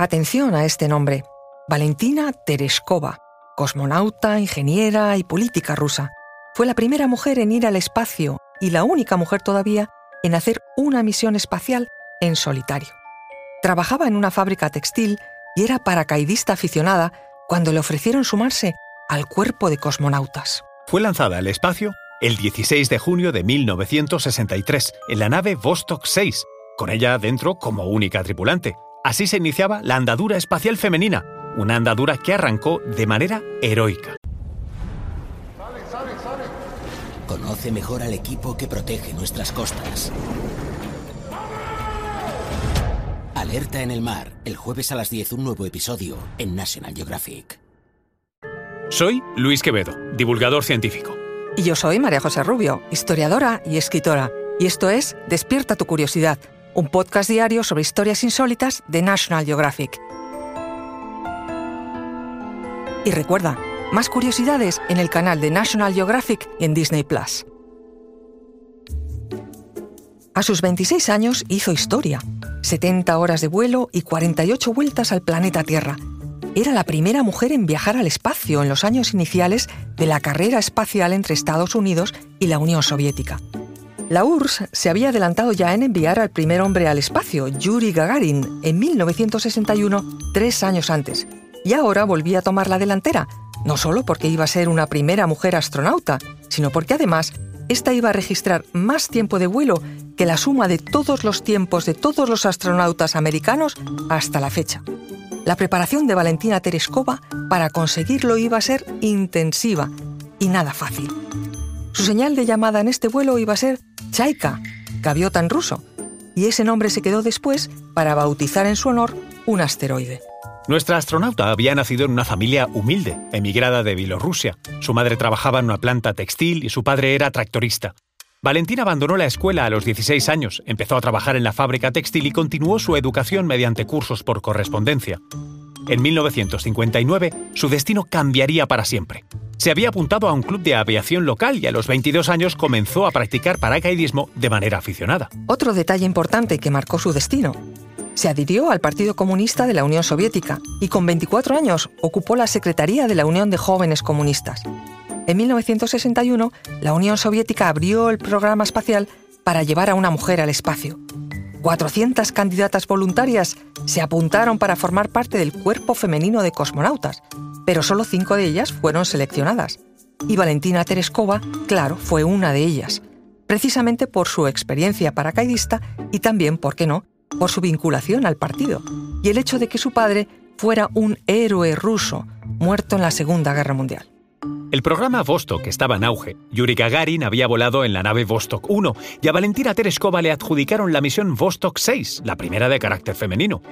Atención a este nombre. Valentina Tereshkova, cosmonauta, ingeniera y política rusa. Fue la primera mujer en ir al espacio y la única mujer todavía en hacer una misión espacial en solitario. Trabajaba en una fábrica textil y era paracaidista aficionada cuando le ofrecieron sumarse al cuerpo de cosmonautas. Fue lanzada al espacio el 16 de junio de 1963 en la nave Vostok 6, con ella dentro como única tripulante. Así se iniciaba la andadura espacial femenina, una andadura que arrancó de manera heroica. Conoce mejor al equipo que protege nuestras costas. Alerta en el mar, el jueves a las 10 un nuevo episodio en National Geographic. Soy Luis Quevedo, divulgador científico. Y yo soy María José Rubio, historiadora y escritora. Y esto es Despierta tu curiosidad, un podcast diario sobre historias insólitas de National Geographic. Y recuerda, más curiosidades en el canal de National Geographic y en Disney Plus. A sus 26 años hizo historia, 70 horas de vuelo y 48 vueltas al planeta Tierra. Era la primera mujer en viajar al espacio en los años iniciales de la carrera espacial entre Estados Unidos y la Unión Soviética. La URSS se había adelantado ya en enviar al primer hombre al espacio, Yuri Gagarin, en 1961, tres años antes, y ahora volvía a tomar la delantera, no solo porque iba a ser una primera mujer astronauta, sino porque además esta iba a registrar más tiempo de vuelo que la suma de todos los tiempos de todos los astronautas americanos hasta la fecha. La preparación de Valentina Tereskova para conseguirlo iba a ser intensiva y nada fácil. Su señal de llamada en este vuelo iba a ser Chaika, gaviota en ruso, y ese nombre se quedó después para bautizar en su honor un asteroide. Nuestra astronauta había nacido en una familia humilde, emigrada de Bielorrusia. Su madre trabajaba en una planta textil y su padre era tractorista. Valentina abandonó la escuela a los 16 años, empezó a trabajar en la fábrica textil y continuó su educación mediante cursos por correspondencia. En 1959, su destino cambiaría para siempre. Se había apuntado a un club de aviación local y a los 22 años comenzó a practicar paracaidismo de manera aficionada. Otro detalle importante que marcó su destino se adhirió al Partido Comunista de la Unión Soviética y con 24 años ocupó la Secretaría de la Unión de Jóvenes Comunistas. En 1961, la Unión Soviética abrió el programa espacial para llevar a una mujer al espacio. 400 candidatas voluntarias se apuntaron para formar parte del cuerpo femenino de cosmonautas, pero solo cinco de ellas fueron seleccionadas. Y Valentina Tereskova, claro, fue una de ellas, precisamente por su experiencia paracaidista y también, ¿por qué no?, por su vinculación al partido y el hecho de que su padre fuera un héroe ruso muerto en la Segunda Guerra Mundial. El programa Vostok estaba en auge. Yuri Gagarin había volado en la nave Vostok 1 y a Valentina Tereskova le adjudicaron la misión Vostok 6, la primera de carácter femenino.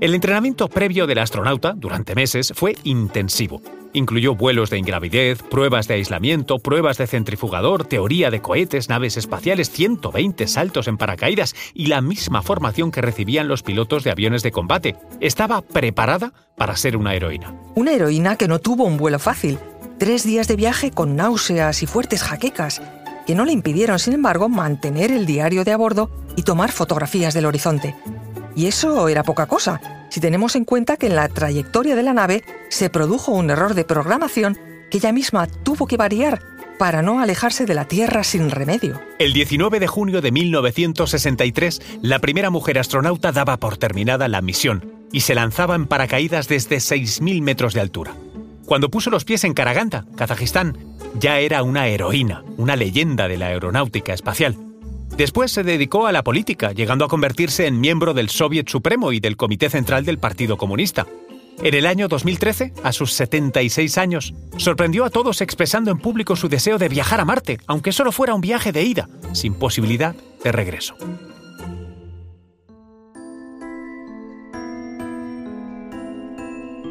El entrenamiento previo del astronauta, durante meses, fue intensivo. Incluyó vuelos de ingravidez, pruebas de aislamiento, pruebas de centrifugador, teoría de cohetes, naves espaciales, 120 saltos en paracaídas y la misma formación que recibían los pilotos de aviones de combate. Estaba preparada para ser una heroína. Una heroína que no tuvo un vuelo fácil. Tres días de viaje con náuseas y fuertes jaquecas, que no le impidieron, sin embargo, mantener el diario de a bordo y tomar fotografías del horizonte. Y eso era poca cosa, si tenemos en cuenta que en la trayectoria de la nave se produjo un error de programación que ella misma tuvo que variar para no alejarse de la Tierra sin remedio. El 19 de junio de 1963, la primera mujer astronauta daba por terminada la misión y se lanzaba en paracaídas desde 6.000 metros de altura. Cuando puso los pies en Karaganda, Kazajistán, ya era una heroína, una leyenda de la aeronáutica espacial. Después se dedicó a la política, llegando a convertirse en miembro del Soviet Supremo y del Comité Central del Partido Comunista. En el año 2013, a sus 76 años, sorprendió a todos expresando en público su deseo de viajar a Marte, aunque solo fuera un viaje de ida, sin posibilidad de regreso.